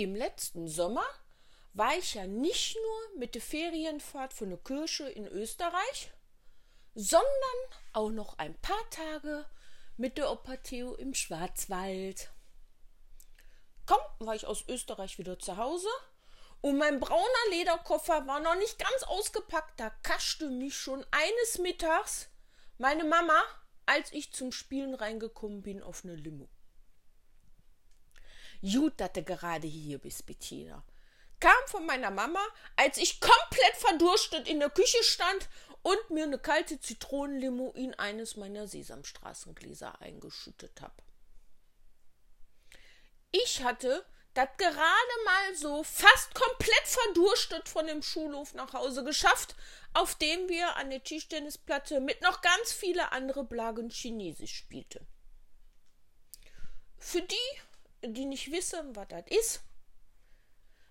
Im letzten Sommer war ich ja nicht nur mit der Ferienfahrt von der Kirche in Österreich, sondern auch noch ein paar Tage mit der Opa Theo im Schwarzwald. Kaum war ich aus Österreich wieder zu Hause und mein brauner Lederkoffer war noch nicht ganz ausgepackt, da kaschte mich schon eines Mittags meine Mama, als ich zum Spielen reingekommen bin, auf eine Limo. Gut, dass du gerade hier bist, Bettina kam von meiner Mama, als ich komplett verdurstet in der Küche stand und mir eine kalte Zitronenlimo in eines meiner Sesamstraßengläser eingeschüttet habe. Ich hatte das gerade mal so fast komplett verdurstet von dem Schulhof nach Hause geschafft, auf dem wir an der Tischtennisplatte mit noch ganz viele andere Blagen Chinesisch spielten. Für die, die nicht wissen, was das ist,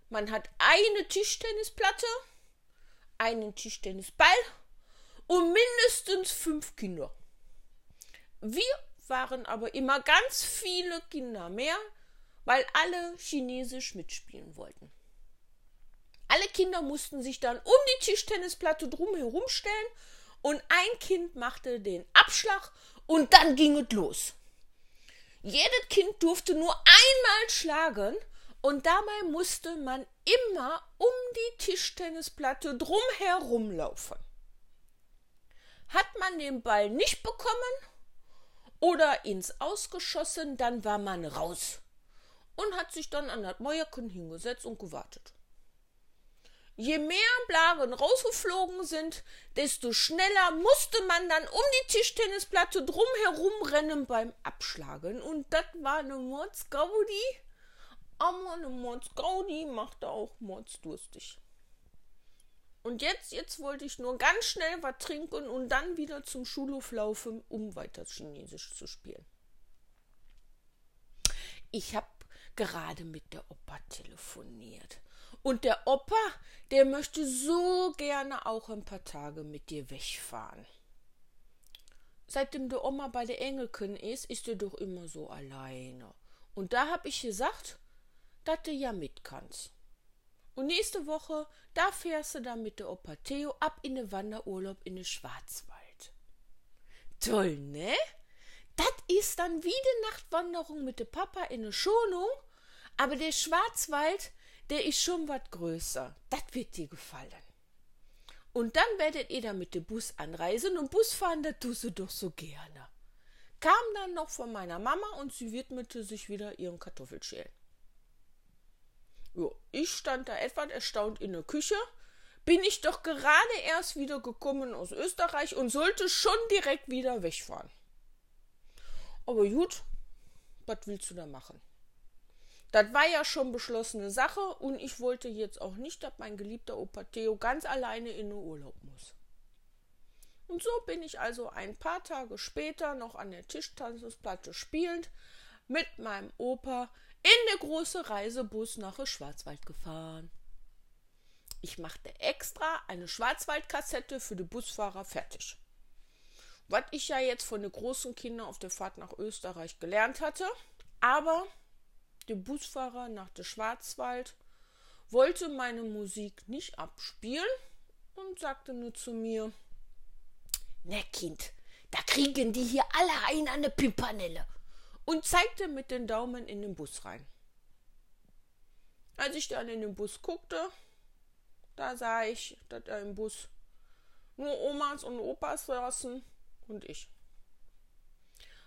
man hat eine Tischtennisplatte, einen Tischtennisball und mindestens fünf Kinder. Wir waren aber immer ganz viele Kinder mehr, weil alle Chinesisch mitspielen wollten. Alle Kinder mussten sich dann um die Tischtennisplatte drumherum stellen und ein Kind machte den Abschlag und dann ging es los. Jedes Kind durfte nur einmal schlagen und dabei musste man immer um die Tischtennisplatte drumherum laufen. Hat man den Ball nicht bekommen oder ins Ausgeschossen, dann war man raus und hat sich dann an das Mäuerchen hingesetzt und gewartet. Je mehr Blagen rausgeflogen sind, desto schneller musste man dann um die Tischtennisplatte drumherum rennen beim Abschlagen. Und das war eine Mordsgaudi aber eine Mordsgaudi macht auch mordsdurstig. Und jetzt, jetzt wollte ich nur ganz schnell was trinken und dann wieder zum Schulhof laufen, um weiter Chinesisch zu spielen. Ich habe gerade mit der Opa telefoniert. Und der Opa, der möchte so gerne auch ein paar Tage mit dir wegfahren. Seitdem der Oma bei der Engelken ist, ist er doch immer so alleine. Und da hab ich gesagt, dass du ja mit kannst. Und nächste Woche, da fährst du dann mit der Opa Theo ab in den Wanderurlaub in den Schwarzwald. Toll, ne? Das ist dann wie die Nachtwanderung mit dem Papa in der Schonung, aber der Schwarzwald, der ist schon was größer. Das wird dir gefallen. Und dann werdet ihr da mit dem Bus anreisen und Bus fahren, das tust du doch so gerne. Kam dann noch von meiner Mama und sie widmete sich wieder ihren Kartoffelschälen. Jo, ich stand da etwas erstaunt in der Küche. Bin ich doch gerade erst wieder gekommen aus Österreich und sollte schon direkt wieder wegfahren. Aber gut, was willst du da machen? Das war ja schon beschlossene Sache und ich wollte jetzt auch nicht, dass mein geliebter Opa Theo ganz alleine in den Urlaub muss. Und so bin ich also ein paar Tage später noch an der Tischtanzplatte spielend mit meinem Opa in der große Reisebus nach Schwarzwald gefahren. Ich machte extra eine Schwarzwaldkassette für die Busfahrer fertig. Was ich ja jetzt von den großen Kindern auf der Fahrt nach Österreich gelernt hatte, aber der Busfahrer nach der Schwarzwald wollte meine Musik nicht abspielen und sagte nur zu mir: Ne, Kind, da kriegen die hier alle ein an der Pimpanelle und zeigte mit den Daumen in den Bus rein. Als ich dann in den Bus guckte, da sah ich, dass er im Bus nur Omas und Opas saßen und ich.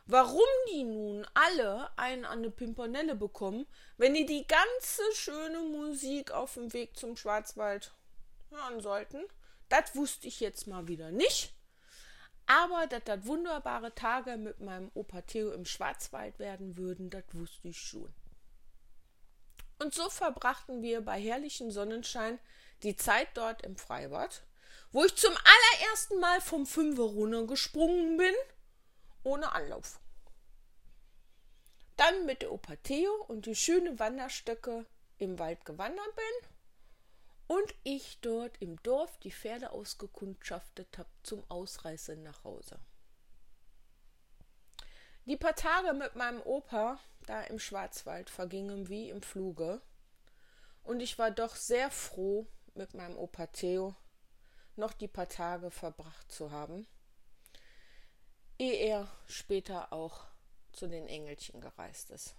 Warum die nun alle einen an eine Pimpernelle bekommen, wenn die die ganze schöne Musik auf dem Weg zum Schwarzwald hören sollten, das wusste ich jetzt mal wieder nicht. Aber dass das wunderbare Tage mit meinem Opa Theo im Schwarzwald werden würden, das wusste ich schon. Und so verbrachten wir bei herrlichem Sonnenschein die Zeit dort im Freibad, wo ich zum allerersten Mal vom Fünfer runter gesprungen bin, ohne Anlauf. Dann mit der Opa Theo und die schönen Wanderstöcke im Wald gewandert bin und ich dort im Dorf die Pferde ausgekundschaftet habe zum Ausreißen nach Hause. Die paar Tage mit meinem Opa da im Schwarzwald vergingen wie im Fluge. Und ich war doch sehr froh, mit meinem Opa Theo noch die paar Tage verbracht zu haben, ehe er später auch zu den Engelchen gereist ist.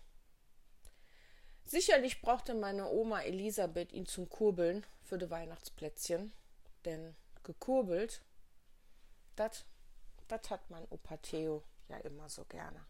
Sicherlich brauchte meine Oma Elisabeth ihn zum Kurbeln für die Weihnachtsplätzchen, denn gekurbelt, das hat mein Opa Theo ja immer so gerne.